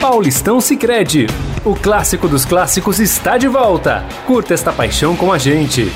Paulistão Sicredi. O clássico dos clássicos está de volta. Curta esta paixão com a gente.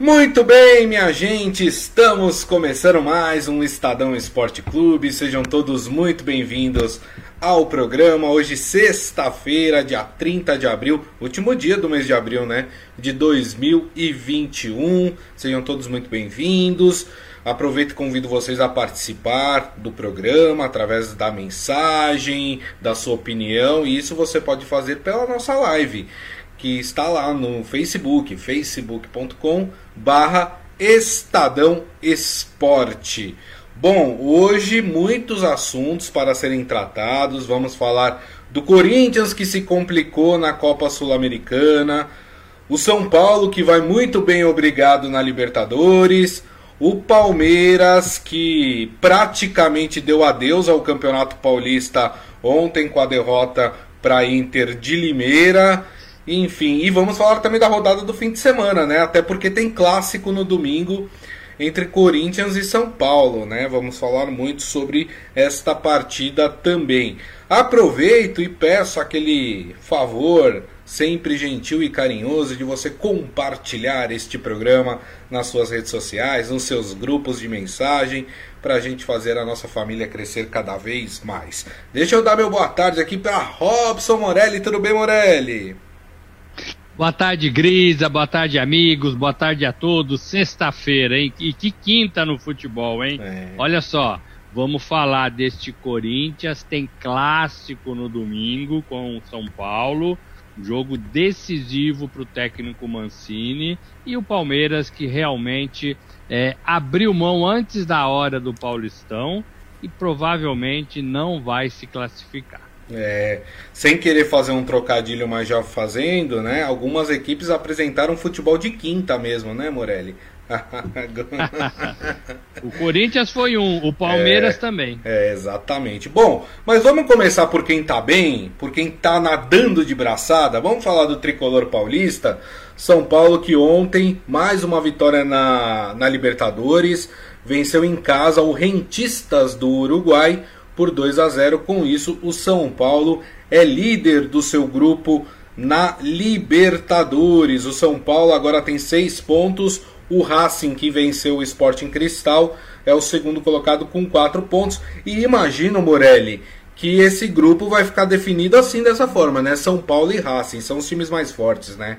Muito bem, minha gente, estamos começando mais um Estadão Esporte Clube. Sejam todos muito bem-vindos ao programa. Hoje, sexta-feira, dia 30 de abril, último dia do mês de abril, né? De 2021. Sejam todos muito bem-vindos. Aproveito e convido vocês a participar do programa através da mensagem, da sua opinião, e isso você pode fazer pela nossa live, que está lá no Facebook, facebook.com barra Estadão Esporte. Bom, hoje muitos assuntos para serem tratados. Vamos falar do Corinthians que se complicou na Copa Sul-Americana, o São Paulo que vai muito bem obrigado na Libertadores, o Palmeiras, que praticamente deu adeus ao Campeonato Paulista ontem com a derrota para Inter de Limeira. Enfim, e vamos falar também da rodada do fim de semana, né? Até porque tem clássico no domingo entre Corinthians e São Paulo, né? Vamos falar muito sobre esta partida também. Aproveito e peço aquele favor sempre gentil e carinhoso de você compartilhar este programa nas suas redes sociais, nos seus grupos de mensagem, para a gente fazer a nossa família crescer cada vez mais. Deixa eu dar meu boa tarde aqui para Robson Morelli. Tudo bem, Morelli? Boa tarde, Grisa. Boa tarde, amigos. Boa tarde a todos. Sexta-feira, hein? E que quinta no futebol, hein? É. Olha só, vamos falar deste Corinthians. Tem clássico no domingo com o São Paulo. Jogo decisivo para o técnico Mancini e o Palmeiras que realmente é, abriu mão antes da hora do Paulistão e provavelmente não vai se classificar. É, sem querer fazer um trocadilho, mas já fazendo, né? Algumas equipes apresentaram futebol de quinta mesmo, né, Morelli? O Corinthians foi um, o Palmeiras é, também. É, exatamente. Bom, mas vamos começar por quem tá bem, por quem tá nadando de braçada. Vamos falar do tricolor paulista. São Paulo que ontem, mais uma vitória na, na Libertadores, venceu em casa o Rentistas do Uruguai por 2 a 0. Com isso, o São Paulo é líder do seu grupo na Libertadores. O São Paulo agora tem seis pontos o Racing, que venceu o Sporting Cristal, é o segundo colocado com 4 pontos. E imagino, Morelli, que esse grupo vai ficar definido assim dessa forma, né? São Paulo e Racing são os times mais fortes, né?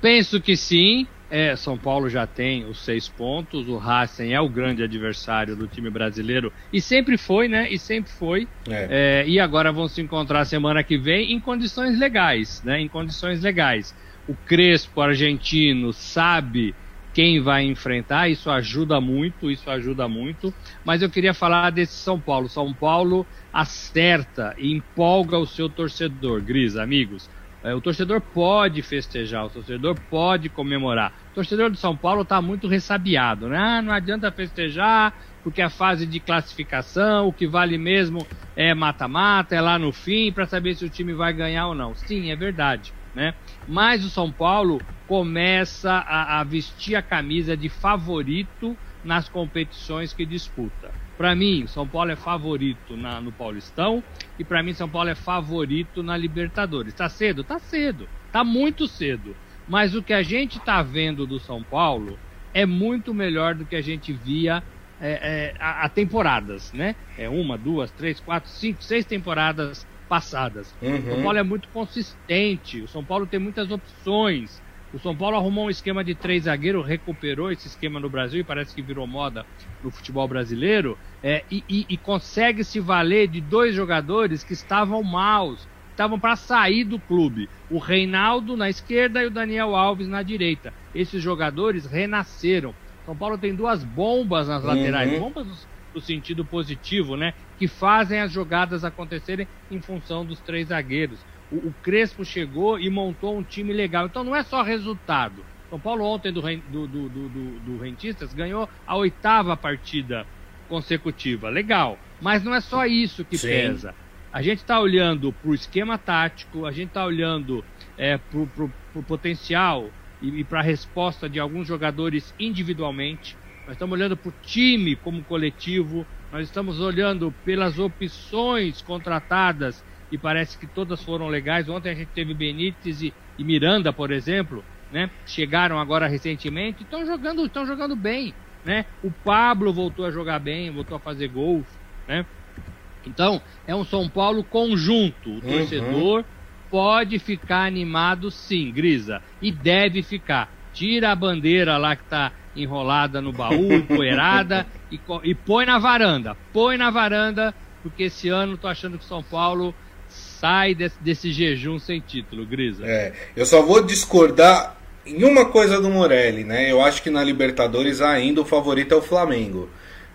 Penso que sim. É, São Paulo já tem os seis pontos. O Racing é o grande adversário do time brasileiro e sempre foi, né? E sempre foi. É. É, e agora vão se encontrar semana que vem em condições legais, né? Em condições legais o Crespo argentino sabe quem vai enfrentar, isso ajuda muito, isso ajuda muito. Mas eu queria falar desse São Paulo. São Paulo acerta e empolga o seu torcedor, Gris, amigos. É, o torcedor pode festejar, o torcedor pode comemorar. O torcedor do São Paulo está muito ressabiado, né? Ah, não adianta festejar, porque a fase de classificação, o que vale mesmo é mata-mata, é lá no fim, para saber se o time vai ganhar ou não. Sim, é verdade né? Mas o São Paulo começa a, a vestir a camisa de favorito nas competições que disputa. Para mim, São Paulo é favorito na, no Paulistão e para mim São Paulo é favorito na Libertadores. Tá cedo? Tá cedo. Tá muito cedo. Mas o que a gente tá vendo do São Paulo é muito melhor do que a gente via é, é, há, temporadas, né? É uma, duas, três, quatro, cinco, seis temporadas passadas. Uhum. O São Paulo é muito consistente, o São Paulo tem muitas opções. O São Paulo arrumou um esquema de três zagueiros, recuperou esse esquema no Brasil e parece que virou moda no futebol brasileiro. É, e, e, e consegue se valer de dois jogadores que estavam maus, estavam para sair do clube. O Reinaldo na esquerda e o Daniel Alves na direita. Esses jogadores renasceram. São Paulo tem duas bombas nas laterais, uhum. bombas no sentido positivo, né? Que fazem as jogadas acontecerem em função dos três zagueiros. O, o Crespo chegou e montou um time legal. Então não é só resultado. São Paulo ontem do, do, do, do, do Rentistas ganhou a oitava partida consecutiva. Legal. Mas não é só isso que Sim. pesa. A gente está olhando para o esquema tático, a gente está olhando é, para o potencial e, e para a resposta de alguns jogadores individualmente. Nós estamos olhando para o time como coletivo, nós estamos olhando pelas opções contratadas e parece que todas foram legais. Ontem a gente teve Benítez e, e Miranda, por exemplo, né? Chegaram agora recentemente, estão jogando, estão jogando bem, né? O Pablo voltou a jogar bem, voltou a fazer gols, né? Então, é um São Paulo conjunto. O uhum. torcedor pode ficar animado sim, Grisa, e deve ficar. Tira a bandeira lá que está enrolada no baú, poeirada, e, e põe na varanda. Põe na varanda, porque esse ano tô achando que São Paulo sai desse, desse jejum sem título, Grisa. É, eu só vou discordar em uma coisa do Morelli, né? Eu acho que na Libertadores ainda o favorito é o Flamengo.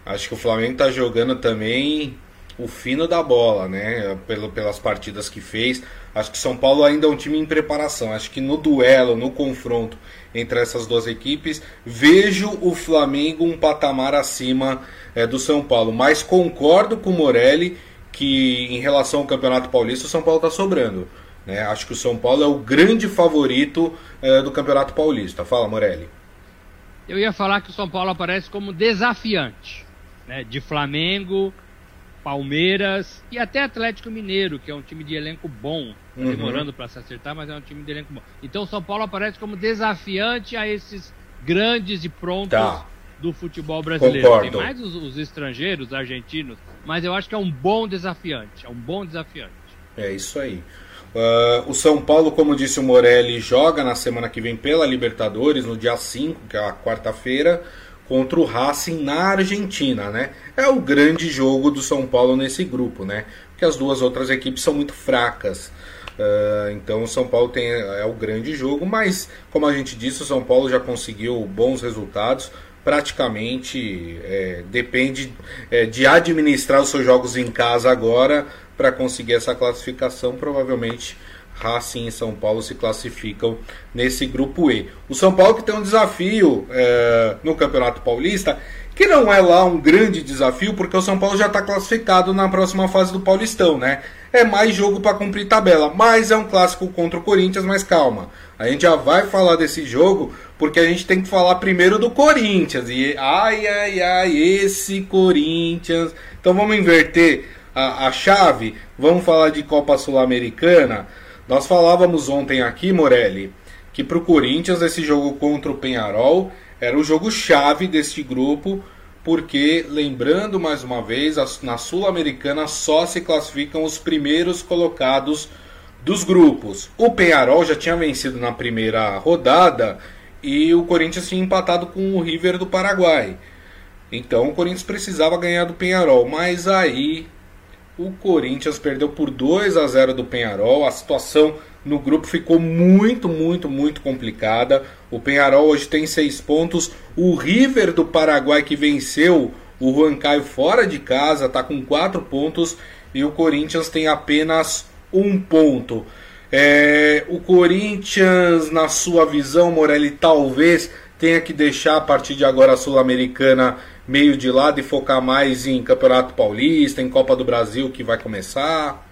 Acho que o Flamengo tá jogando também o fino da bola, né? Pelo, pelas partidas que fez. Acho que São Paulo ainda é um time em preparação. Acho que no duelo, no confronto entre essas duas equipes, vejo o Flamengo um patamar acima é, do São Paulo. Mas concordo com o Morelli que em relação ao Campeonato Paulista, o São Paulo está sobrando. Né? Acho que o São Paulo é o grande favorito é, do Campeonato Paulista. Fala, Morelli. Eu ia falar que o São Paulo aparece como desafiante né? de Flamengo, Palmeiras e até Atlético Mineiro, que é um time de elenco bom. Tá uhum. demorando para se acertar, mas é um time de elenco bom. Então o São Paulo aparece como desafiante a esses grandes e prontos tá. do futebol brasileiro. Concordo. Tem mais os, os estrangeiros, argentinos, mas eu acho que é um bom desafiante. É um bom desafiante. É isso aí. Uh, o São Paulo, como disse o Morelli, joga na semana que vem pela Libertadores, no dia 5, que é a quarta-feira, contra o Racing na Argentina, né? É o grande jogo do São Paulo nesse grupo, né? Porque as duas outras equipes são muito fracas. Uh, então o São Paulo tem, é o grande jogo, mas como a gente disse, o São Paulo já conseguiu bons resultados. Praticamente é, depende é, de administrar os seus jogos em casa agora para conseguir essa classificação. Provavelmente Racing e São Paulo se classificam nesse grupo E. O São Paulo que tem um desafio é, no Campeonato Paulista, que não é lá um grande desafio, porque o São Paulo já está classificado na próxima fase do Paulistão, né? É mais jogo para cumprir tabela, mas é um clássico contra o Corinthians, mas calma. A gente já vai falar desse jogo, porque a gente tem que falar primeiro do Corinthians. E ai, ai, ai, esse Corinthians. Então vamos inverter a, a chave, vamos falar de Copa Sul-Americana. Nós falávamos ontem aqui, Morelli, que para o Corinthians esse jogo contra o Penharol era o jogo chave deste grupo, porque, lembrando mais uma vez, na Sul-Americana só se classificam os primeiros colocados dos grupos. O Penharol já tinha vencido na primeira rodada e o Corinthians tinha empatado com o River do Paraguai. Então o Corinthians precisava ganhar do Penharol, mas aí o Corinthians perdeu por 2 a 0 do Penharol. A situação no grupo ficou muito, muito, muito complicada. O Penharol hoje tem 6 pontos. O River do Paraguai, que venceu o Juan Caio fora de casa, está com 4 pontos. E o Corinthians tem apenas um ponto. É, o Corinthians, na sua visão, Morelli, talvez tenha que deixar a partir de agora a Sul-Americana meio de lado e focar mais em Campeonato Paulista, em Copa do Brasil que vai começar?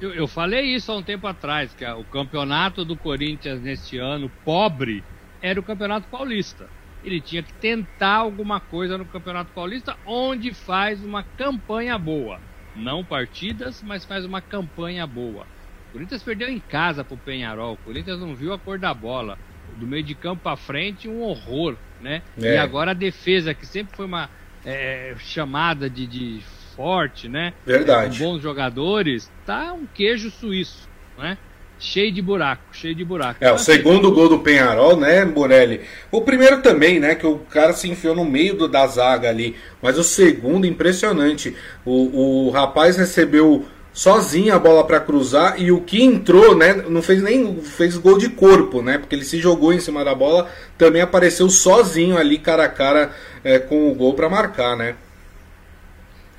Eu, eu falei isso há um tempo atrás, que o campeonato do Corinthians neste ano, pobre, era o Campeonato Paulista. Ele tinha que tentar alguma coisa no Campeonato Paulista, onde faz uma campanha boa. Não partidas, mas faz uma campanha boa. O Corinthians perdeu em casa pro Penharol. O Corinthians não viu a cor da bola. Do meio de campo para frente, um horror né? É. E agora a defesa, que sempre foi uma é, chamada de, de, forte, né? Verdade. É, com bons jogadores, tá um queijo suíço, né? Cheio de buraco, cheio de buraco. É, o segundo gol do Penharol, né, Morelli? O primeiro também, né, que o cara se enfiou no meio do, da zaga ali. Mas o segundo, impressionante. O, o rapaz recebeu sozinho a bola para cruzar e o que entrou, né, não fez nem fez gol de corpo, né, porque ele se jogou em cima da bola, também apareceu sozinho ali cara a cara é, com o gol para marcar, né?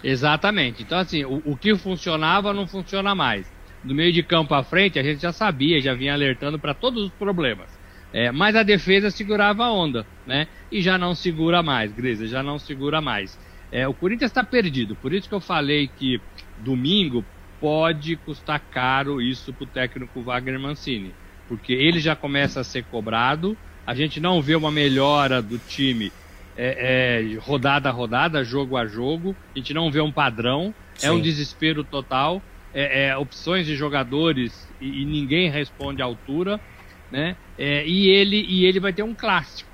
Exatamente. Então assim, o, o, que funcionava não funciona mais. Do meio de campo à frente a gente já sabia, já vinha alertando para todos os problemas. É, mas a defesa segurava a onda, né? E já não segura mais, Grisa, já não segura mais. É, o Corinthians está perdido, por isso que eu falei que domingo pode custar caro isso para o técnico Wagner Mancini, porque ele já começa a ser cobrado, a gente não vê uma melhora do time é, é, rodada a rodada, jogo a jogo. A gente não vê um padrão. Sim. É um desespero total. É, é, opções de jogadores e, e, ninguém responde à altura, né? É, e ele e ele vai ter um clássico,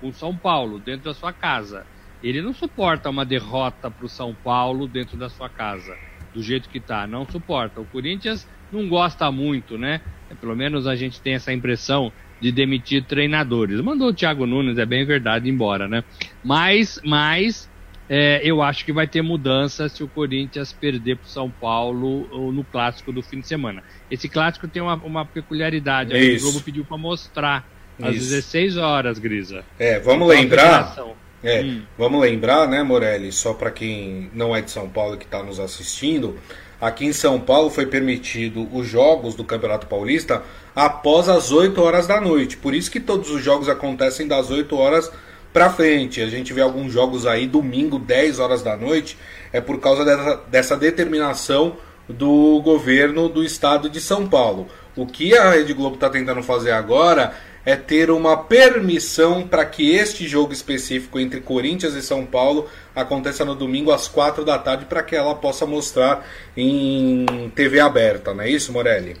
o São Paulo dentro da sua casa. Ele não suporta uma derrota para o São Paulo dentro da sua casa, do jeito que está. Não suporta. O Corinthians não gosta muito, né? É, pelo menos a gente tem essa impressão de demitir treinadores. Mandou o Thiago Nunes, é bem verdade, embora, né? Mas, mas é, eu acho que vai ter mudança se o Corinthians perder para o São Paulo no clássico do fim de semana. Esse clássico tem uma, uma peculiaridade. o Globo pediu para mostrar às Isso. 16 horas, Grisa. É, vamos então, lembrar. É, hum. vamos lembrar, né, Morelli? Só para quem não é de São Paulo que está nos assistindo, aqui em São Paulo foi permitido os jogos do Campeonato Paulista após as 8 horas da noite. Por isso que todos os jogos acontecem das 8 horas para frente. A gente vê alguns jogos aí domingo, 10 horas da noite, é por causa dessa, dessa determinação do governo do estado de São Paulo. O que a Rede Globo está tentando fazer agora é ter uma permissão para que este jogo específico entre Corinthians e São Paulo aconteça no domingo às 4 da tarde para que ela possa mostrar em TV aberta, não é isso, Morelli?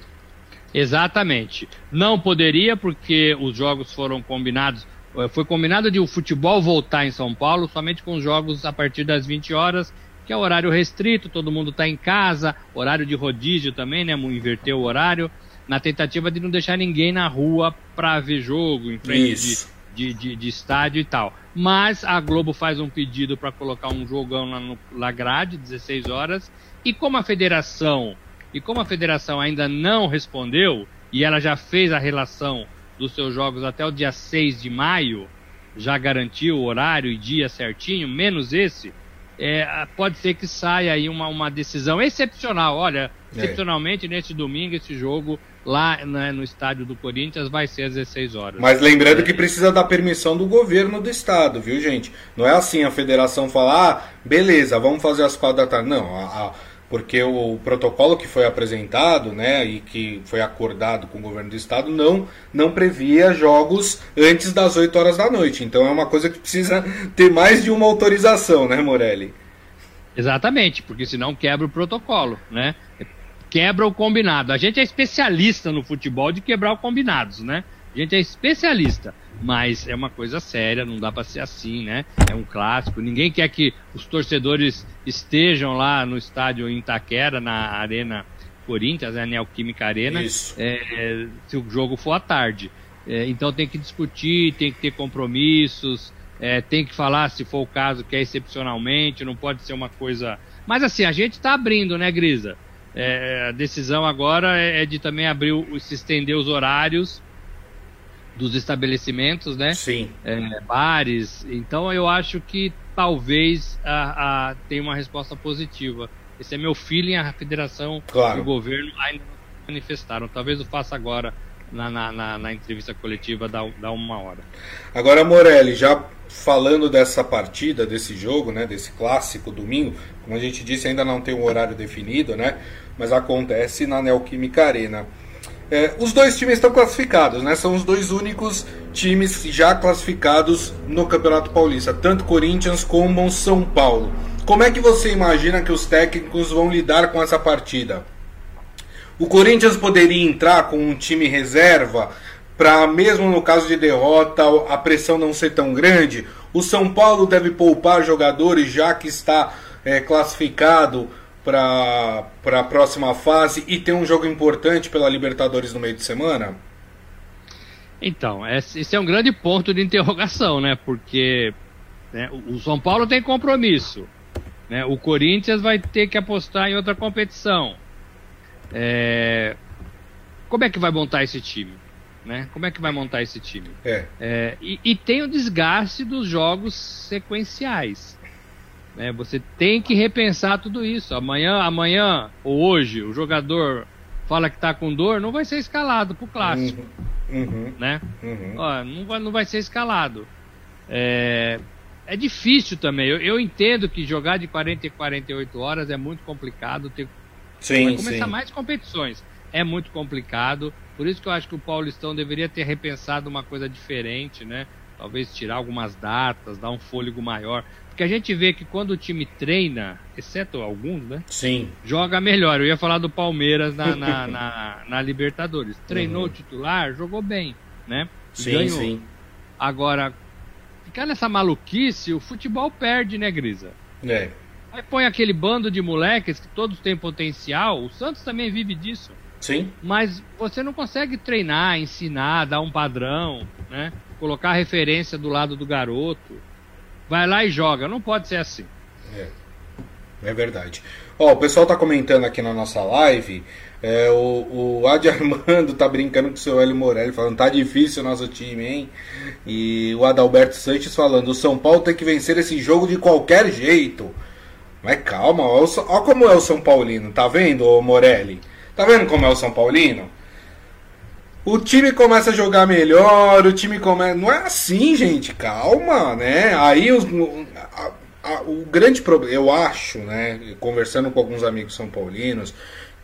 Exatamente. Não poderia porque os jogos foram combinados é, foi combinado de o futebol voltar em São Paulo somente com jogos a partir das 20 horas, que é horário restrito, todo mundo está em casa, horário de rodízio também, né? Inverter o horário, na tentativa de não deixar ninguém na rua para ver jogo, em frente de, de, de, de, estádio e tal. Mas a Globo faz um pedido para colocar um jogão lá no La Grade, 16 horas, e como a federação, e como a federação ainda não respondeu, e ela já fez a relação dos seus jogos até o dia 6 de maio, já garantiu o horário e dia certinho, menos esse, é, pode ser que saia aí uma, uma decisão excepcional. Olha, é. excepcionalmente neste domingo, esse jogo lá né, no estádio do Corinthians vai ser às 16 horas. Mas lembrando que precisa da permissão do governo do estado, viu, gente? Não é assim a federação falar, ah, beleza, vamos fazer as quatro da tarde. Não, a, a porque o protocolo que foi apresentado, né, e que foi acordado com o governo do estado não não previa jogos antes das 8 horas da noite. Então é uma coisa que precisa ter mais de uma autorização, né, Morelli? Exatamente, porque senão quebra o protocolo, né? Quebra o combinado. A gente é especialista no futebol de quebrar os combinados, né? A gente é especialista, mas é uma coisa séria, não dá para ser assim, né? É um clássico. Ninguém quer que os torcedores estejam lá no estádio em Itaquera, na Arena Corinthians, né, a Neoquímica Arena, é, se o jogo for à tarde. É, então tem que discutir, tem que ter compromissos, é, tem que falar, se for o caso, que é excepcionalmente, não pode ser uma coisa. Mas assim, a gente está abrindo, né, Grisa? É, a decisão agora é, é de também abrir, se estender os horários dos estabelecimentos, né? Sim. É, bares. Então eu acho que talvez a, a, tenha uma resposta positiva. Esse é meu feeling, a federação claro. e o governo ainda não manifestaram. Talvez eu faça agora na, na, na, na entrevista coletiva da, da uma hora. Agora, Morelli, já falando dessa partida, desse jogo, né, desse clássico domingo, como a gente disse, ainda não tem um horário definido, né, mas acontece na Neoquímica Arena. É, os dois times estão classificados, né? São os dois únicos times já classificados no Campeonato Paulista, tanto Corinthians como São Paulo. Como é que você imagina que os técnicos vão lidar com essa partida? O Corinthians poderia entrar com um time reserva para, mesmo no caso de derrota, a pressão não ser tão grande? O São Paulo deve poupar jogadores já que está é, classificado para a próxima fase e ter um jogo importante pela Libertadores no meio de semana? Então, esse é um grande ponto de interrogação, né? Porque né, o São Paulo tem compromisso. Né? O Corinthians vai ter que apostar em outra competição. É... Como é que vai montar esse time? Né? Como é que vai montar esse time? É. É, e, e, tem o desgaste dos jogos sequenciais. Né? Você tem que repensar tudo isso. Amanhã, amanhã ou hoje, o jogador fala que está com dor, não vai ser escalado para o clássico. Uhum, uhum, né? Uhum. Ó, não, vai, não vai ser escalado. É, é difícil também. Eu, eu, entendo que jogar de 40 e 48 horas é muito complicado. Ter, sim, vai começar sim. mais competições. É muito complicado. Por isso que eu acho que o Paulistão deveria ter repensado uma coisa diferente, né? talvez tirar algumas datas, dar um fôlego maior. Porque a gente vê que quando o time treina, exceto alguns, né? Sim. Joga melhor. Eu ia falar do Palmeiras na, na, na, na Libertadores. Treinou uhum. titular, jogou bem, né? Sim, Ganhou. sim. Agora, ficar nessa maluquice, o futebol perde, né, Grisa? É. Aí põe aquele bando de moleques que todos têm potencial. O Santos também vive disso. Sim. Mas você não consegue treinar, ensinar, dar um padrão, né? Colocar referência do lado do garoto vai lá e joga. Não pode ser assim. É, é verdade. Ó, o pessoal tá comentando aqui na nossa live. É, o, o Adi Armando tá brincando com o seu Hélio Morelli, falando tá difícil o nosso time, hein? E o Adalberto Sanches falando: o São Paulo tem que vencer esse jogo de qualquer jeito. Mas calma, ó, ó como é o São Paulino, tá vendo, Morelli? Tá vendo como é o São Paulino? O time começa a jogar melhor, o time começa. Não é assim, gente, calma, né? Aí os, a, a, o grande problema, eu acho, né? Conversando com alguns amigos são paulinos,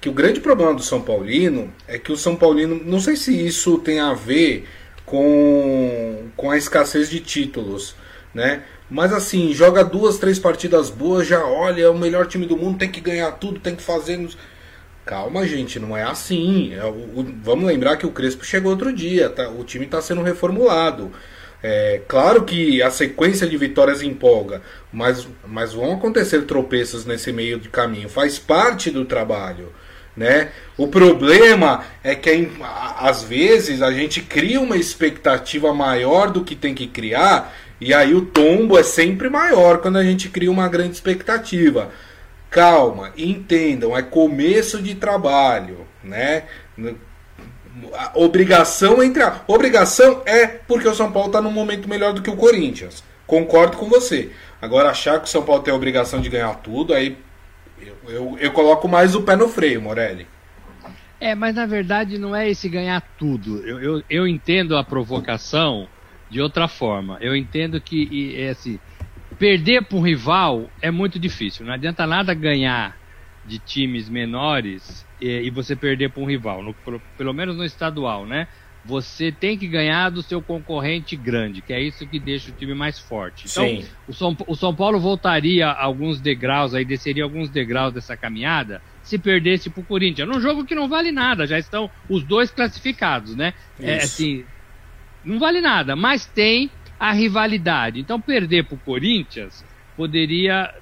que o grande problema do São Paulino é que o São Paulino, não sei se isso tem a ver com, com a escassez de títulos, né? Mas assim, joga duas, três partidas boas, já olha, é o melhor time do mundo, tem que ganhar tudo, tem que fazer. Calma, gente, não é assim. É, o, o, vamos lembrar que o Crespo chegou outro dia, tá, o time está sendo reformulado. É, claro que a sequência de vitórias empolga, mas, mas vão acontecer tropeços nesse meio de caminho, faz parte do trabalho. Né? O problema é que às vezes a gente cria uma expectativa maior do que tem que criar, e aí o tombo é sempre maior quando a gente cria uma grande expectativa calma, entendam, é começo de trabalho, né? A obrigação entre a obrigação é porque o São Paulo está num momento melhor do que o Corinthians. Concordo com você. Agora achar que o São Paulo tem a obrigação de ganhar tudo, aí eu, eu, eu coloco mais o pé no freio, Morelli. É, mas na verdade não é esse ganhar tudo. Eu, eu, eu entendo a provocação de outra forma. Eu entendo que é assim, perder para um rival é muito difícil. Não adianta nada ganhar de times menores e, e você perder para um rival, no, pelo menos no estadual, né? Você tem que ganhar do seu concorrente grande, que é isso que deixa o time mais forte. Então, Sim. O, São, o São Paulo voltaria alguns degraus, aí desceria alguns degraus dessa caminhada, se perdesse para o Corinthians. Num jogo que não vale nada, já estão os dois classificados, né? É, assim, não vale nada, mas tem a rivalidade. Então, perder para o Corinthians poderia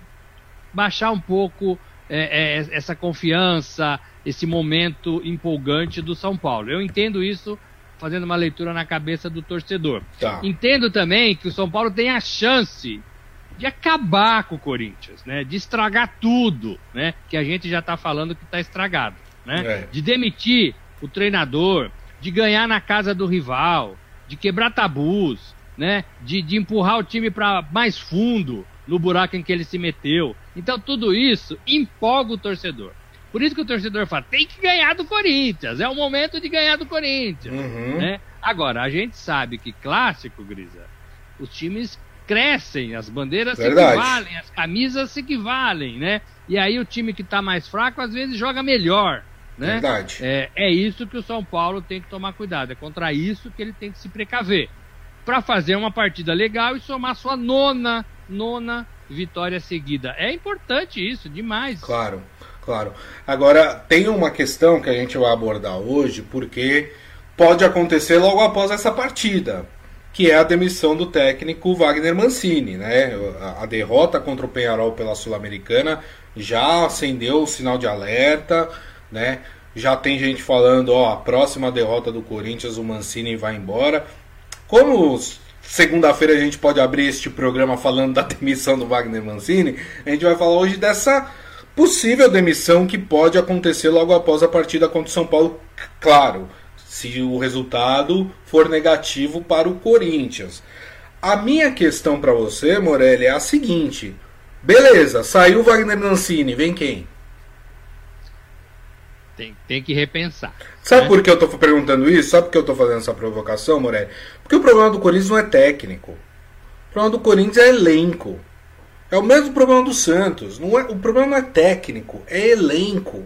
baixar um pouco é, é, essa confiança, esse momento empolgante do São Paulo. Eu entendo isso fazendo uma leitura na cabeça do torcedor. Tá. Entendo também que o São Paulo tem a chance de acabar com o Corinthians, né? De estragar tudo, né? Que a gente já está falando que está estragado, né? É. De demitir o treinador, de ganhar na casa do rival, de quebrar tabus, né? De, de empurrar o time para mais fundo no buraco em que ele se meteu. Então tudo isso empolga o torcedor. Por isso que o torcedor fala, tem que ganhar do Corinthians, é o momento de ganhar do Corinthians. Uhum. Né? Agora, a gente sabe que clássico, Grisa, os times crescem, as bandeiras Verdade. se equivalem, as camisas se equivalem, né? E aí o time que está mais fraco às vezes joga melhor. Né? Verdade. É, é isso que o São Paulo tem que tomar cuidado, é contra isso que ele tem que se precaver para fazer uma partida legal e somar sua nona, nona vitória seguida. É importante isso, demais. Claro, claro. Agora, tem uma questão que a gente vai abordar hoje, porque pode acontecer logo após essa partida, que é a demissão do técnico Wagner Mancini, né? A derrota contra o Penharol pela Sul-Americana já acendeu o sinal de alerta, né? Já tem gente falando, ó, a próxima derrota do Corinthians, o Mancini vai embora. Como segunda-feira a gente pode abrir este programa falando da demissão do Wagner Mancini, a gente vai falar hoje dessa possível demissão que pode acontecer logo após a partida contra o São Paulo, claro, se o resultado for negativo para o Corinthians. A minha questão para você, Morelli, é a seguinte: beleza, saiu o Wagner Mancini, vem quem? Tem, tem que repensar. Sabe né? por que eu estou perguntando isso? Sabe por que eu estou fazendo essa provocação, Morelli? Porque o problema do Corinthians não é técnico. O problema do Corinthians é elenco. É o mesmo problema do Santos. Não é, o problema não é técnico, é elenco.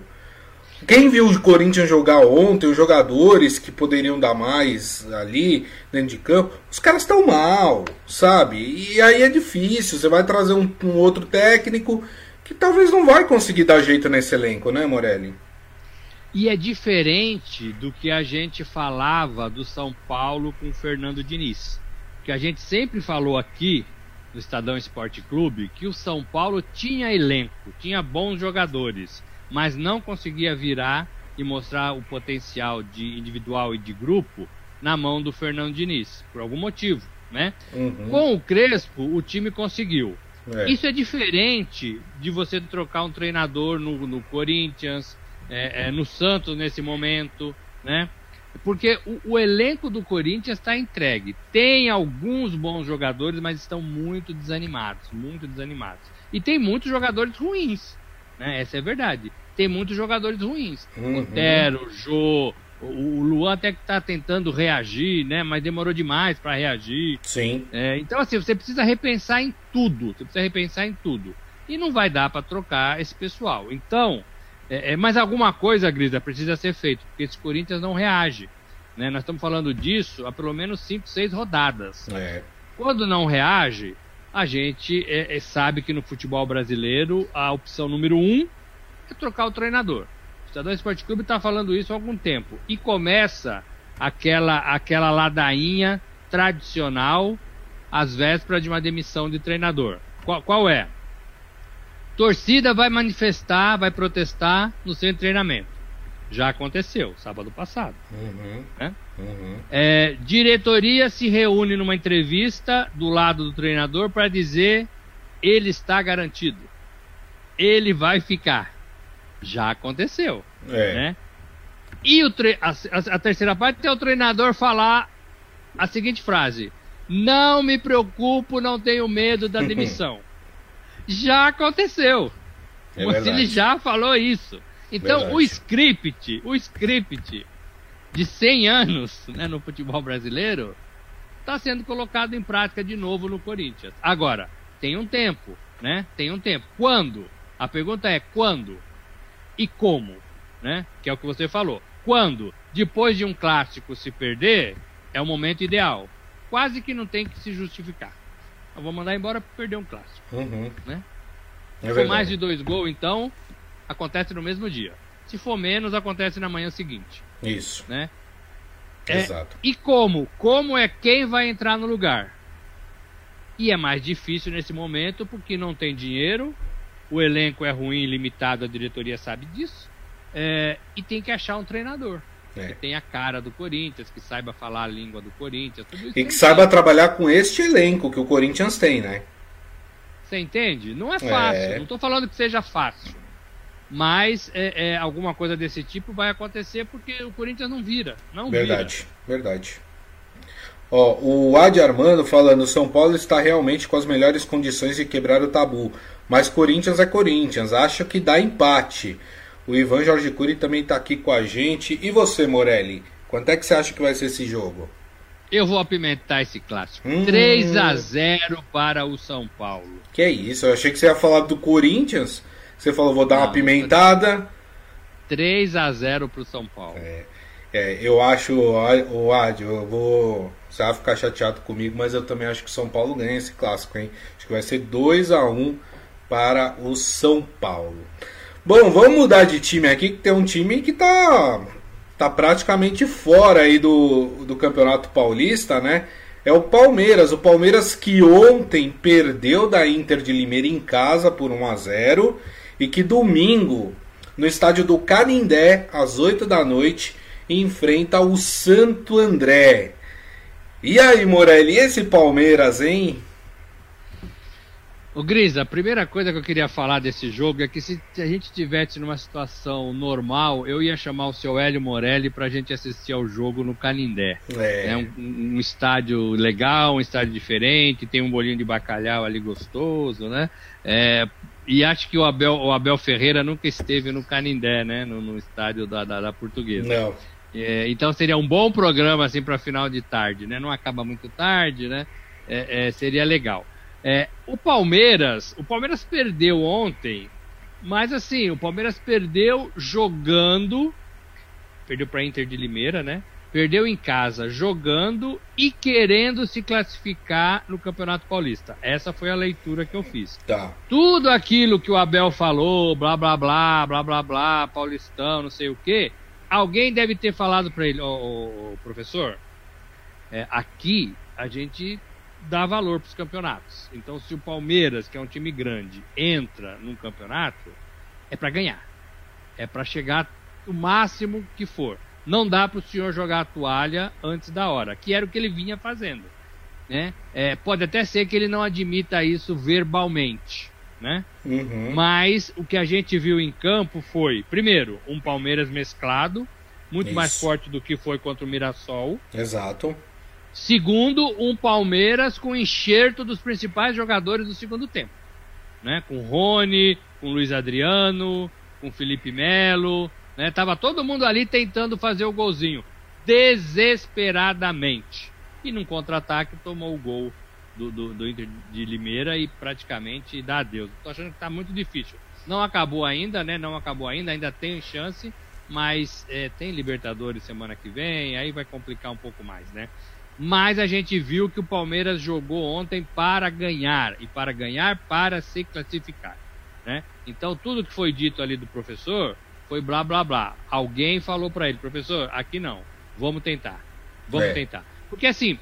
Quem viu o Corinthians jogar ontem, os jogadores que poderiam dar mais ali dentro de campo, os caras estão mal, sabe? E aí é difícil. Você vai trazer um, um, outro técnico que talvez não vai conseguir dar jeito nesse elenco, né, Morelli? E é diferente do que a gente falava do São Paulo com o Fernando Diniz. Que a gente sempre falou aqui no Estadão Esporte Clube que o São Paulo tinha elenco, tinha bons jogadores mas não conseguia virar e mostrar o potencial de individual e de grupo na mão do Fernando Diniz, por algum motivo, né? Uhum. Com o Crespo, o time conseguiu. É. Isso é diferente de você trocar um treinador no, no Corinthians, é, é, no Santos nesse momento, né? Porque o, o elenco do Corinthians está entregue. Tem alguns bons jogadores, mas estão muito desanimados, muito desanimados. E tem muitos jogadores ruins. Né? Essa é a verdade. Tem muitos jogadores ruins. Uhum. Otero, Jô, o Luan até que está tentando reagir, né? Mas demorou demais para reagir. Sim. É, então, assim, você precisa repensar em tudo. Você precisa repensar em tudo. E não vai dar para trocar esse pessoal. Então, é, é, mas alguma coisa, Grisa, precisa ser feito, porque esse Corinthians não reage. Né? Nós estamos falando disso há pelo menos 5, 6 rodadas. É. Quando não reage, a gente é, é, sabe que no futebol brasileiro a opção número um é trocar o treinador. O Estadão Esporte Clube está falando isso há algum tempo. E começa aquela, aquela ladainha tradicional às vésperas de uma demissão de treinador. Qual, qual é? Torcida vai manifestar, vai protestar no de treinamento. Já aconteceu, sábado passado. Uhum, né? uhum. É, diretoria se reúne numa entrevista do lado do treinador para dizer ele está garantido. Ele vai ficar. Já aconteceu. É. Né? E a, a, a terceira parte é o treinador falar a seguinte frase: Não me preocupo, não tenho medo da demissão. já aconteceu. É ele já falou isso. Então, Verdade. o script, o script de 100 anos né, no futebol brasileiro está sendo colocado em prática de novo no Corinthians. Agora, tem um tempo, né? Tem um tempo. Quando? A pergunta é quando e como, né? Que é o que você falou. Quando, depois de um clássico se perder, é o momento ideal. Quase que não tem que se justificar. Eu vou mandar embora para perder um clássico, uhum. né? É Se for mais de dois gols, então acontece no mesmo dia. Se for menos, acontece na manhã seguinte. Isso. Né? É, Exato. E como? Como é quem vai entrar no lugar? E é mais difícil nesse momento porque não tem dinheiro, o elenco é ruim, limitado, a diretoria sabe disso, é, e tem que achar um treinador. É. Que tenha a cara do Corinthians, que saiba falar a língua do Corinthians, tudo isso. E que saiba trabalhar com este elenco que o Corinthians tem, né? Você entende? Não é fácil. É. Não estou falando que seja fácil mas é, é, alguma coisa desse tipo vai acontecer porque o Corinthians não vira. Não verdade, vira. verdade. Ó, o Adi Armando falando: São Paulo está realmente com as melhores condições de quebrar o tabu, mas Corinthians é Corinthians, acha que dá empate. O Ivan Jorge Cury também está aqui com a gente. E você, Morelli? Quanto é que você acha que vai ser esse jogo? Eu vou apimentar esse clássico. Hum. 3 a 0 para o São Paulo. Que é isso? Eu achei que você ia falar do Corinthians. Você falou, vou dar Não, uma pimentada. 3 a 0 pro São Paulo. É, é, eu acho, o Ad, eu vou. Você vai ficar chateado comigo, mas eu também acho que o São Paulo ganha esse clássico, hein? Acho que vai ser 2 a 1 para o São Paulo. Bom, vamos mudar de time aqui, que tem um time que tá, tá praticamente fora aí do, do Campeonato Paulista, né? É o Palmeiras. O Palmeiras que ontem perdeu da Inter de Limeira em casa por 1 a 0 e que domingo, no estádio do Canindé, às 8 da noite, enfrenta o Santo André. E aí, Morelli, esse Palmeiras, hein? O Gris, a primeira coisa que eu queria falar desse jogo é que se a gente tivesse numa situação normal, eu ia chamar o seu Hélio Morelli para a gente assistir ao jogo no Canindé. É. é um, um, estádio legal, um estádio diferente, tem um bolinho de bacalhau ali gostoso, né? É, e acho que o Abel, o Abel Ferreira nunca esteve no Canindé, né? No, no estádio da, da, da Portuguesa. Não. É, então seria um bom programa assim para final de tarde, né? Não acaba muito tarde, né? É, é, seria legal. É, o Palmeiras, o Palmeiras perdeu ontem Mas assim, o Palmeiras perdeu jogando, perdeu para Inter de Limeira, né? Perdeu em casa jogando e querendo se classificar no Campeonato Paulista. Essa foi a leitura que eu fiz. Tá. Tudo aquilo que o Abel falou, blá blá blá, blá blá blá, Paulistão, não sei o quê, alguém deve ter falado para ele, ô, professor, é, aqui a gente dá valor para os campeonatos. Então, se o Palmeiras, que é um time grande, entra num campeonato, é para ganhar. É para chegar o máximo que for. Não dá para o senhor jogar a toalha antes da hora, que era o que ele vinha fazendo. Né? É, pode até ser que ele não admita isso verbalmente, né? Uhum. Mas o que a gente viu em campo foi, primeiro, um Palmeiras mesclado, muito isso. mais forte do que foi contra o Mirassol. Exato. Segundo, um Palmeiras com enxerto dos principais jogadores do segundo tempo. Né? Com Rony, com Luiz Adriano, com Felipe Melo. Né? Tava todo mundo ali tentando fazer o golzinho. Desesperadamente. E num contra-ataque tomou o gol do, do, do, Inter de Limeira e praticamente dá adeus. Tô achando que tá muito difícil. Não acabou ainda, né? Não acabou ainda, ainda tem chance, mas é, tem Libertadores semana que vem, aí vai complicar um pouco mais, né? Mas a gente viu que o Palmeiras jogou ontem para ganhar e para ganhar para se classificar, né? Então tudo que foi dito ali do professor foi blá blá blá. Alguém falou para ele, professor, aqui não, vamos tentar, vamos é. tentar, porque assim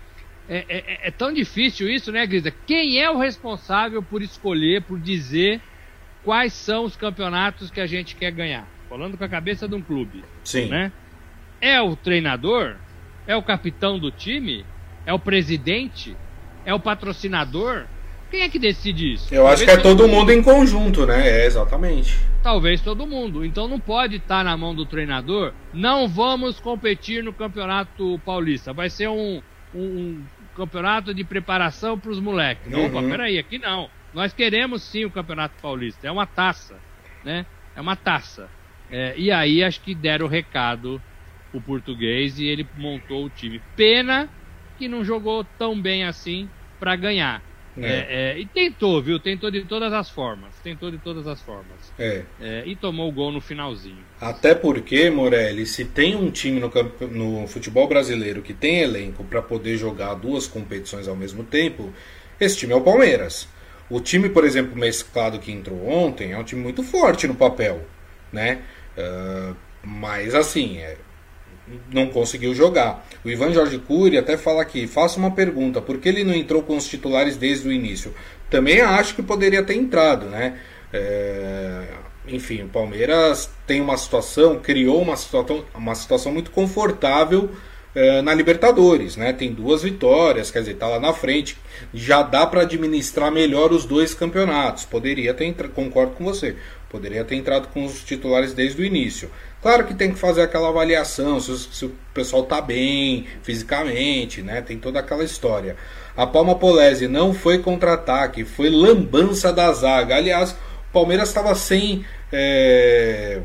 é, é, é, é, tão difícil isso, né, Grisa? Quem é o responsável por escolher, por dizer quais são os campeonatos que a gente quer ganhar? Falando com a cabeça de um clube, Sim. né? É o treinador? É o capitão do time? É o presidente? É o patrocinador? Quem é que decide isso? Eu Talvez acho que é todo mundo, mundo em conjunto, né? É, exatamente. Talvez todo mundo. Então não pode estar na mão do treinador. Não vamos competir no Campeonato Paulista. Vai ser um, um, um campeonato de preparação para os moleques. Uhum. Opa, peraí, aqui não. Nós queremos sim o Campeonato Paulista. É uma taça, né? É uma taça. É, e aí acho que deram o recado o português e ele montou o time. Pena que não jogou tão bem assim para ganhar. É. É, é, e tentou, viu? Tentou de todas as formas. Tentou de todas as formas. É. é e tomou o gol no finalzinho. Até porque, Morelli, se tem um time no, no futebol brasileiro que tem elenco para poder jogar duas competições ao mesmo tempo, esse time é o Palmeiras. O time, por exemplo, mesclado que entrou ontem, é um time muito forte no papel, né? Uh, mas assim, é, não conseguiu jogar. O Ivan Jorge Cury até fala aqui, faça uma pergunta, por que ele não entrou com os titulares desde o início? Também acho que poderia ter entrado, né? É... Enfim, o Palmeiras tem uma situação, criou uma situação, uma situação muito confortável é, na Libertadores, né? Tem duas vitórias, quer dizer, tá lá na frente. Já dá para administrar melhor os dois campeonatos. Poderia ter entrado, concordo com você, poderia ter entrado com os titulares desde o início. Claro que tem que fazer aquela avaliação se, se o pessoal tá bem fisicamente, né? Tem toda aquela história. A Palma Polese não foi contra-ataque, foi lambança da zaga. Aliás, o Palmeiras estava sem é,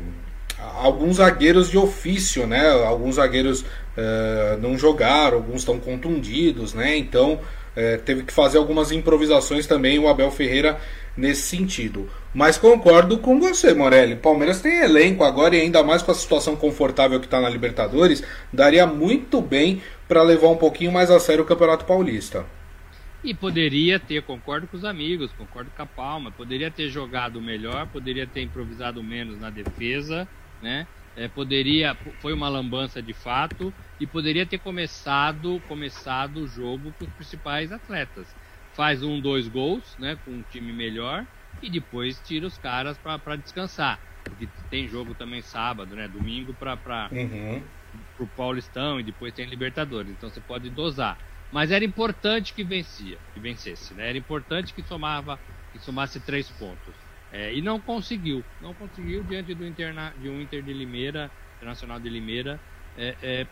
alguns zagueiros de ofício, né? Alguns zagueiros é, não jogaram, alguns estão contundidos, né? Então é, teve que fazer algumas improvisações também o Abel Ferreira nesse sentido. Mas concordo com você, Morelli. Palmeiras tem elenco agora e ainda mais com a situação confortável que está na Libertadores, daria muito bem para levar um pouquinho mais a sério o Campeonato Paulista. E poderia ter, concordo com os amigos, concordo com a Palma, poderia ter jogado melhor, poderia ter improvisado menos na defesa, né? É, poderia, foi uma lambança de fato e poderia ter começado, começado o jogo com os principais atletas. Faz um, dois gols, né, com um time melhor e depois tira os caras para descansar. Porque tem jogo também sábado, né? Domingo para uhum. o Paulistão e depois tem Libertadores. Então você pode dosar. Mas era importante que vencia, que vencesse, né? Era importante que somava, que somasse três pontos. É, e não conseguiu, não conseguiu diante do Interna, de um Inter de Limeira, Internacional de Limeira. É, é,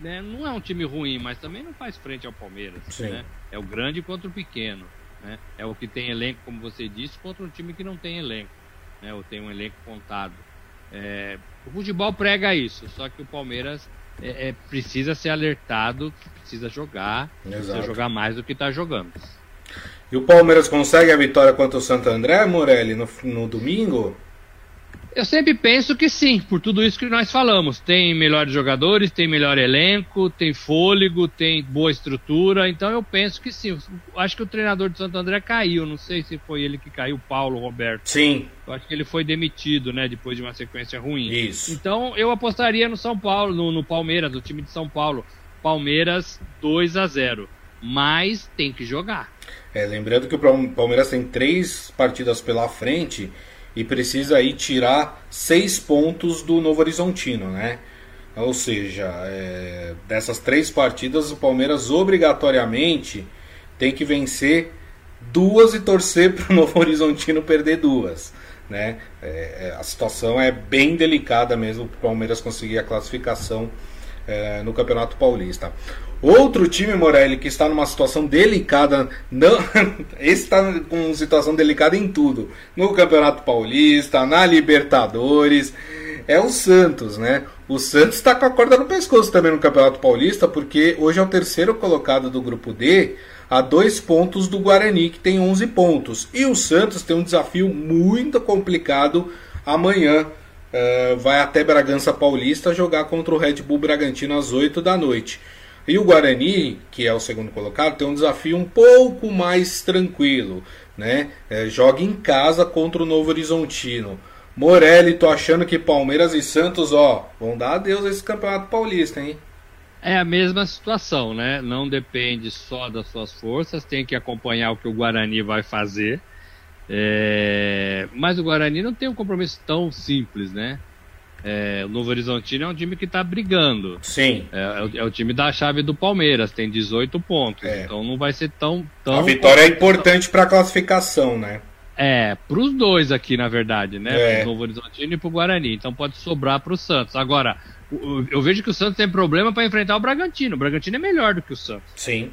né? Não é um time ruim, mas também não faz frente ao Palmeiras. Né? É o grande contra o pequeno. Né? É o que tem elenco, como você disse, contra um time que não tem elenco, né? ou tem um elenco contado. É, o futebol prega isso, só que o Palmeiras é, é, precisa ser alertado precisa jogar, Exato. precisa jogar mais do que está jogando. E o Palmeiras consegue a vitória contra o Santo André, Morelli, no, no domingo? Eu sempre penso que sim, por tudo isso que nós falamos. Tem melhores jogadores, tem melhor elenco, tem fôlego, tem boa estrutura. Então eu penso que sim. Acho que o treinador de Santo André caiu. Não sei se foi ele que caiu, Paulo Roberto. Sim. Eu acho que ele foi demitido, né? Depois de uma sequência ruim. Isso. Então eu apostaria no São Paulo, no, no Palmeiras, no time de São Paulo. Palmeiras 2 a 0 Mas tem que jogar. É, lembrando que o Palmeiras tem três partidas pela frente e precisa aí tirar seis pontos do Novo Horizontino, né? Ou seja, é, dessas três partidas o Palmeiras obrigatoriamente tem que vencer duas e torcer para o Novo Horizontino perder duas. Né? É, é a situação é bem delicada mesmo para o Palmeiras conseguir a classificação é, no Campeonato Paulista. Outro time, Morelli, que está numa situação delicada, não, esse está com situação delicada em tudo. No Campeonato Paulista, na Libertadores, é o Santos, né? O Santos está com a corda no pescoço também no Campeonato Paulista, porque hoje é o terceiro colocado do Grupo D, a dois pontos do Guarani, que tem 11 pontos. E o Santos tem um desafio muito complicado amanhã. Uh, vai até Bragança Paulista jogar contra o Red Bull Bragantino às 8 da noite. E o Guarani, que é o segundo colocado, tem um desafio um pouco mais tranquilo, né? É, joga em casa contra o Novo Horizontino. Morelli, tô achando que Palmeiras e Santos, ó, vão dar adeus a esse campeonato paulista, hein? É a mesma situação, né? Não depende só das suas forças, tem que acompanhar o que o Guarani vai fazer. É... Mas o Guarani não tem um compromisso tão simples, né? É, o Novo Horizontino é um time que está brigando. Sim. É, é, o, é, o, time da chave do Palmeiras, tem 18 pontos. É. Então não vai ser tão. tão a vitória é importante para a classificação, né? É, para os dois aqui, na verdade, né? É. Pro Novo Horizontino e pro Guarani. Então pode sobrar para o Santos. Agora, eu vejo que o Santos tem problema para enfrentar o Bragantino. O Bragantino é melhor do que o Santos. Sim.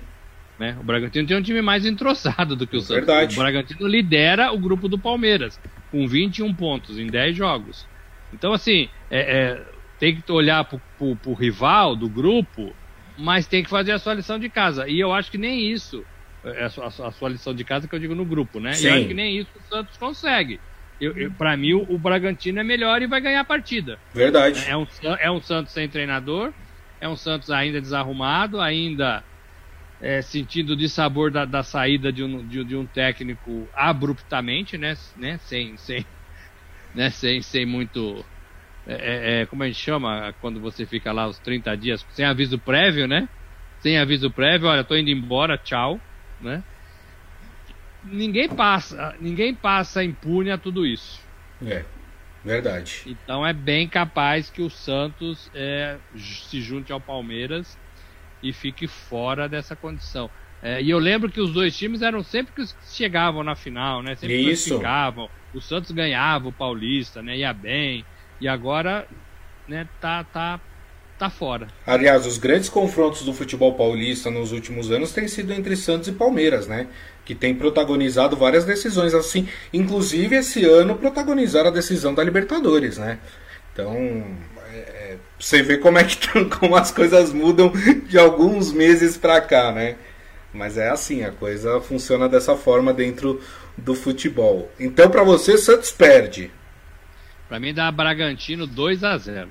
Né? O Bragantino tem um time mais entroçado do que o Santos. Verdade. O Bragantino lidera o grupo do Palmeiras, com 21 pontos em 10 jogos. Então, assim, é, é, tem que olhar pro, pro, pro, rival do grupo, mas tem que fazer a sua lição de casa. E eu acho que nem isso, é a sua, a sua lição de casa que eu digo no grupo, né? Sim. E eu acho que nem isso o Santos consegue. Para mim, o, o, Bragantino é melhor e vai ganhar a partida. Verdade. É um, é um Santos sem treinador, é um Santos ainda desarrumado, ainda é, sentindo de sabor da, da saída de um, de, de, um técnico abruptamente, né? né? Sem, sem, né? Sem, sem muito. É, é, é, como a gente chama quando você fica lá os 30 dias sem aviso prévio, né? Sem aviso prévio, olha, tô indo embora, tchau, né? Ninguém passa, ninguém passa impune a tudo isso. É, verdade. Então é bem capaz que o Santos é, se junte ao Palmeiras e fique fora dessa condição. É, e eu lembro que os dois times eram sempre que chegavam na final, né? Sempre Isso. classificavam. O Santos ganhava o Paulista, né? Ia bem. E agora, né, tá, tá, tá fora. Aliás, os grandes confrontos do futebol paulista nos últimos anos têm sido entre Santos e Palmeiras, né? Que tem protagonizado várias decisões assim. Inclusive, esse ano protagonizaram a decisão da Libertadores, né? Então, é, é você vê como é que como as coisas mudam de alguns meses para cá, né? Mas é assim, a coisa funciona dessa forma dentro do futebol. Então, para você, Santos perde. Para mim, dá Bragantino 2 a 0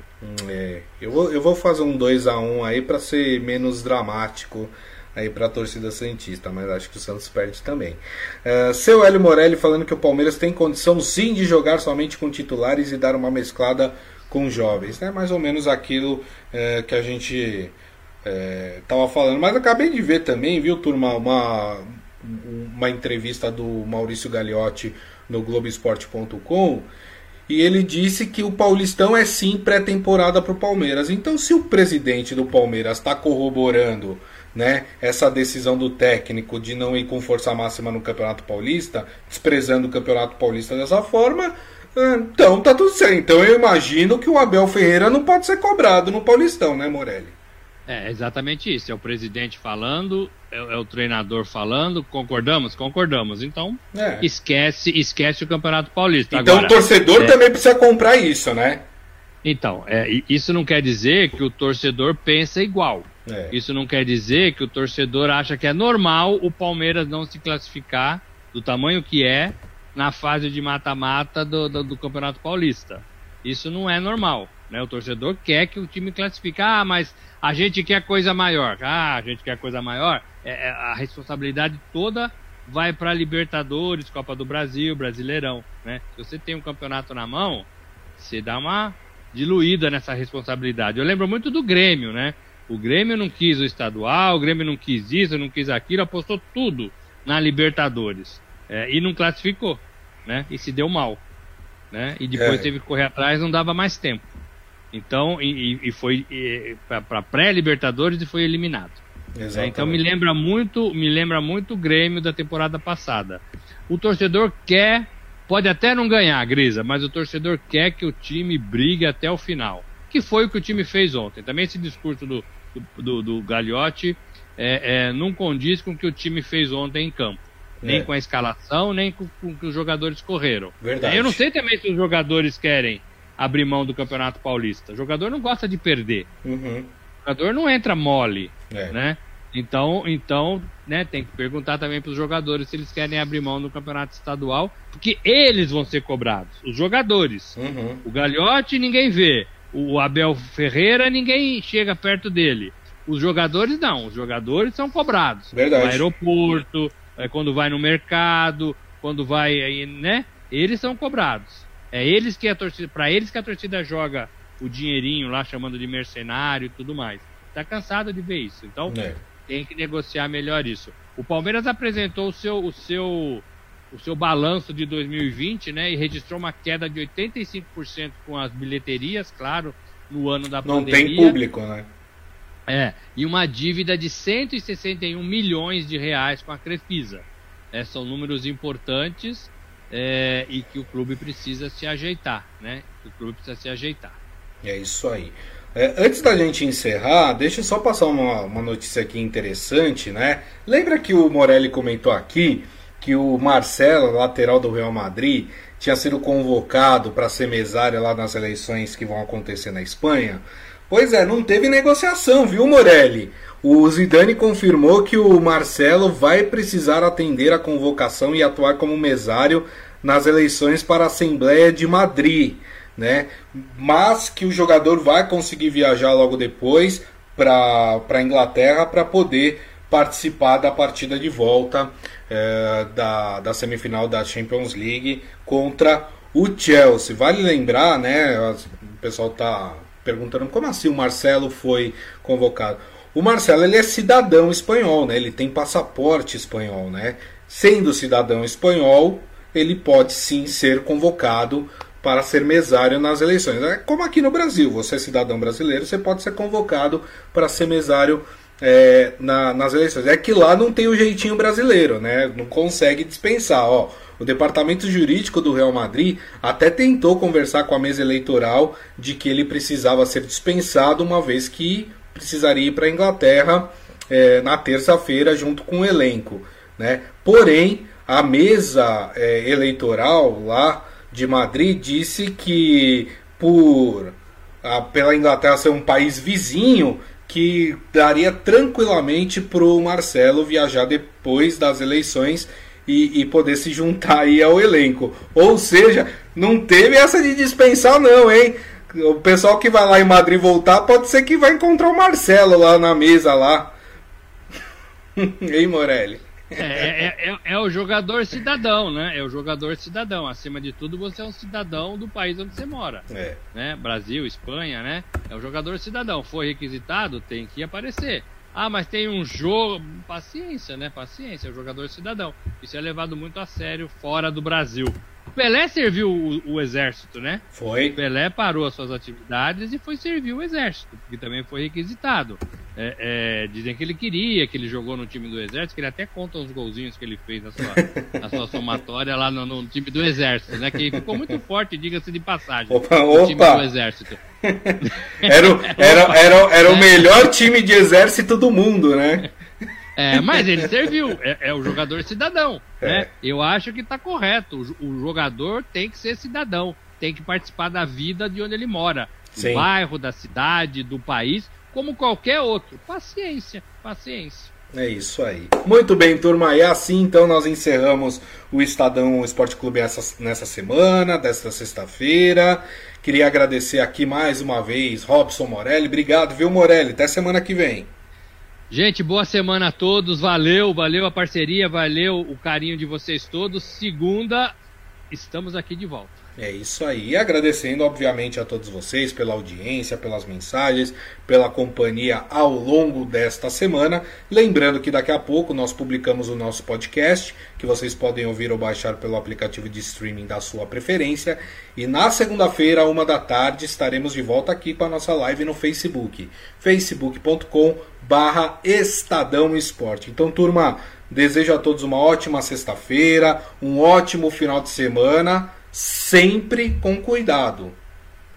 é, eu, vou, eu vou fazer um 2 a 1 aí para ser menos dramático aí para a torcida santista, mas acho que o Santos perde também. Uh, seu Hélio Morelli falando que o Palmeiras tem condição sim de jogar somente com titulares e dar uma mesclada com jovens, né? Mais ou menos aquilo uh, que a gente estava uh, falando, mas acabei de ver também, viu, turma, uma uma entrevista do Maurício Gagliotti no Globoesporte.com e ele disse que o Paulistão é sim pré-temporada para o Palmeiras. Então, se o presidente do Palmeiras está corroborando né, essa decisão do técnico de não ir com força máxima no Campeonato Paulista, desprezando o Campeonato Paulista dessa forma, então tá tudo certo. Então eu imagino que o Abel Ferreira não pode ser cobrado no Paulistão, né, Morelli? É exatamente isso. É o presidente falando, é, é o treinador falando. Concordamos? Concordamos. Então, é. esquece esquece o Campeonato Paulista. Então Agora, o torcedor é... também precisa comprar isso, né? Então, é, isso não quer dizer que o torcedor pensa igual. É. Isso não quer dizer que o torcedor acha que é normal o Palmeiras não se classificar do tamanho que é na fase de mata-mata do, do, do, Campeonato Paulista. Isso não é normal. Né? O torcedor quer que o time classifique. Ah, mas a gente quer coisa maior. Ah, a gente quer coisa maior. É, é a responsabilidade toda vai para Libertadores, Copa do Brasil, Brasileirão. Né? Se você tem um campeonato na mão, você dá uma diluída nessa responsabilidade. Eu lembro muito do Grêmio, né? O Grêmio não quis o estadual, o Grêmio não quis isso, não quis aquilo, apostou tudo na Libertadores. É, e não classificou, né? E se deu mal. Né? E depois é. teve que correr atrás, não dava mais tempo. Então, e, e foi para pré-Libertadores e foi eliminado. É, então me lembra muito, me lembra muito o Grêmio da temporada passada. O torcedor quer, pode até não ganhar, Grisa, mas o torcedor quer que o time brigue até o final. Que foi o que o time fez ontem. Também esse discurso do, do, do Gagliotti é, é, não condiz com o que o time fez ontem em campo. Nem é. com a escalação, nem com, com o que os jogadores correram. Verdade. Eu não sei também se os jogadores querem abrir mão do Campeonato Paulista. O jogador não gosta de perder. Uhum. O jogador não entra mole, é. né? Então, então, né, tem que perguntar também para os jogadores se eles querem abrir mão do campeonato estadual, porque eles vão ser cobrados, os jogadores. Uhum. O Galhote ninguém vê, o Abel Ferreira ninguém chega perto dele. Os jogadores não, os jogadores são cobrados. Verdade. No aeroporto, é, quando vai no mercado, quando vai, né? Eles são cobrados. É eles que a torcida, para eles que a torcida joga o dinheirinho lá chamando de mercenário e tudo mais. Tá cansado de ver isso. Então, é. tem que negociar melhor isso. O Palmeiras apresentou o seu o seu o seu balanço de 2020, né, e registrou uma queda de 85% com as bilheterias, claro, no ano da Não pandemia. Não tem público, né? É, e uma dívida de 161 milhões de reais com a Crefisa. É, são números importantes é, e que o clube precisa se ajeitar, né? O clube precisa se ajeitar. É isso aí. É, antes da gente encerrar, deixa eu só passar uma, uma notícia aqui interessante, né? Lembra que o Morelli comentou aqui que o Marcelo, lateral do Real Madrid, tinha sido convocado para ser mesário lá nas eleições que vão acontecer na Espanha? Pois é, não teve negociação, viu, Morelli? O Zidane confirmou que o Marcelo vai precisar atender a convocação e atuar como mesário nas eleições para a Assembleia de Madrid, né? Mas que o jogador vai conseguir viajar logo depois para a Inglaterra para poder participar da partida de volta é, da, da semifinal da Champions League contra o Chelsea. Vale lembrar, né? O pessoal tá perguntando como assim o Marcelo foi convocado. O Marcelo ele é cidadão espanhol, né? Ele tem passaporte espanhol, né? Sendo cidadão espanhol, ele pode sim ser convocado para ser mesário nas eleições. É como aqui no Brasil, você é cidadão brasileiro, você pode ser convocado para ser mesário é, na, nas eleições. É que lá não tem o jeitinho brasileiro, né? Não consegue dispensar. Ó, o departamento jurídico do Real Madrid até tentou conversar com a mesa eleitoral de que ele precisava ser dispensado, uma vez que precisaria ir para a Inglaterra é, na terça-feira junto com o elenco. Né? Porém, a mesa é, eleitoral lá de Madrid disse que por a, pela Inglaterra ser um país vizinho que daria tranquilamente para o Marcelo viajar depois das eleições e, e, poder se juntar aí ao elenco. Ou seja, não teve essa de dispensar não, hein? O pessoal que vai lá em Madrid voltar pode ser que vai encontrar o Marcelo lá na mesa lá. hein, Morelli? É, é, é, é, o jogador cidadão, né? É o jogador cidadão. Acima de tudo, você é um cidadão do país onde você mora. É. Né? Brasil, Espanha, né? É o jogador cidadão. Foi requisitado, tem que aparecer. Ah, mas tem um jogo. Paciência, né? Paciência, é o jogador cidadão. Isso é levado muito a sério fora do Brasil. O Pelé serviu o, o, exército, né? Foi. O Pelé parou as suas atividades e foi servir o exército, que também foi requisitado. É, é, dizem que ele queria, que ele jogou no time do exército, que ele até conta os golzinhos que ele fez na sua, na sua somatória lá no, no, time do exército, né? Que ficou muito forte, diga-se de passagem. Opa, opa. time do exército. era, era, era, era o melhor time de exército do mundo, né? É, mas ele serviu, é, é o jogador cidadão. É. Né? Eu acho que está correto. O, o, jogador tem que ser cidadão, tem que participar da vida de onde ele mora. Do Sim. bairro, da cidade, do país, como qualquer outro. Paciência, paciência. É isso aí. Muito bem, turma. E assim então nós encerramos o Estadão Esporte Clube essa, nessa semana, desta sexta-feira. Queria agradecer aqui mais uma vez Robson Morelli. Obrigado, viu, Morelli? Até semana que vem. Gente, boa semana a todos. Valeu, valeu a parceria, valeu o carinho de vocês todos. Segunda, estamos aqui de volta. É isso aí. Agradecendo, obviamente, a todos vocês pela audiência, pelas mensagens, pela companhia ao longo desta semana. Lembrando que daqui a pouco nós publicamos o nosso podcast, que vocês podem ouvir ou baixar pelo aplicativo de streaming da sua preferência. E na segunda-feira, uma da tarde, estaremos de volta aqui com a nossa live no Facebook. facebook.com barra Estadão Esporte. Então, turma, desejo a todos uma ótima sexta-feira, um ótimo final de semana sempre com cuidado.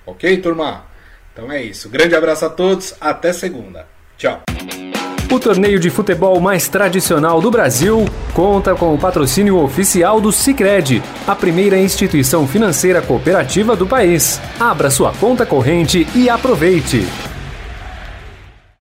Ok, turma? Então é isso. Grande abraço a todos, até segunda. Tchau. O torneio de futebol mais tradicional do Brasil conta com o patrocínio oficial do Sicredi, a primeira instituição financeira cooperativa do país. Abra sua conta corrente e aproveite.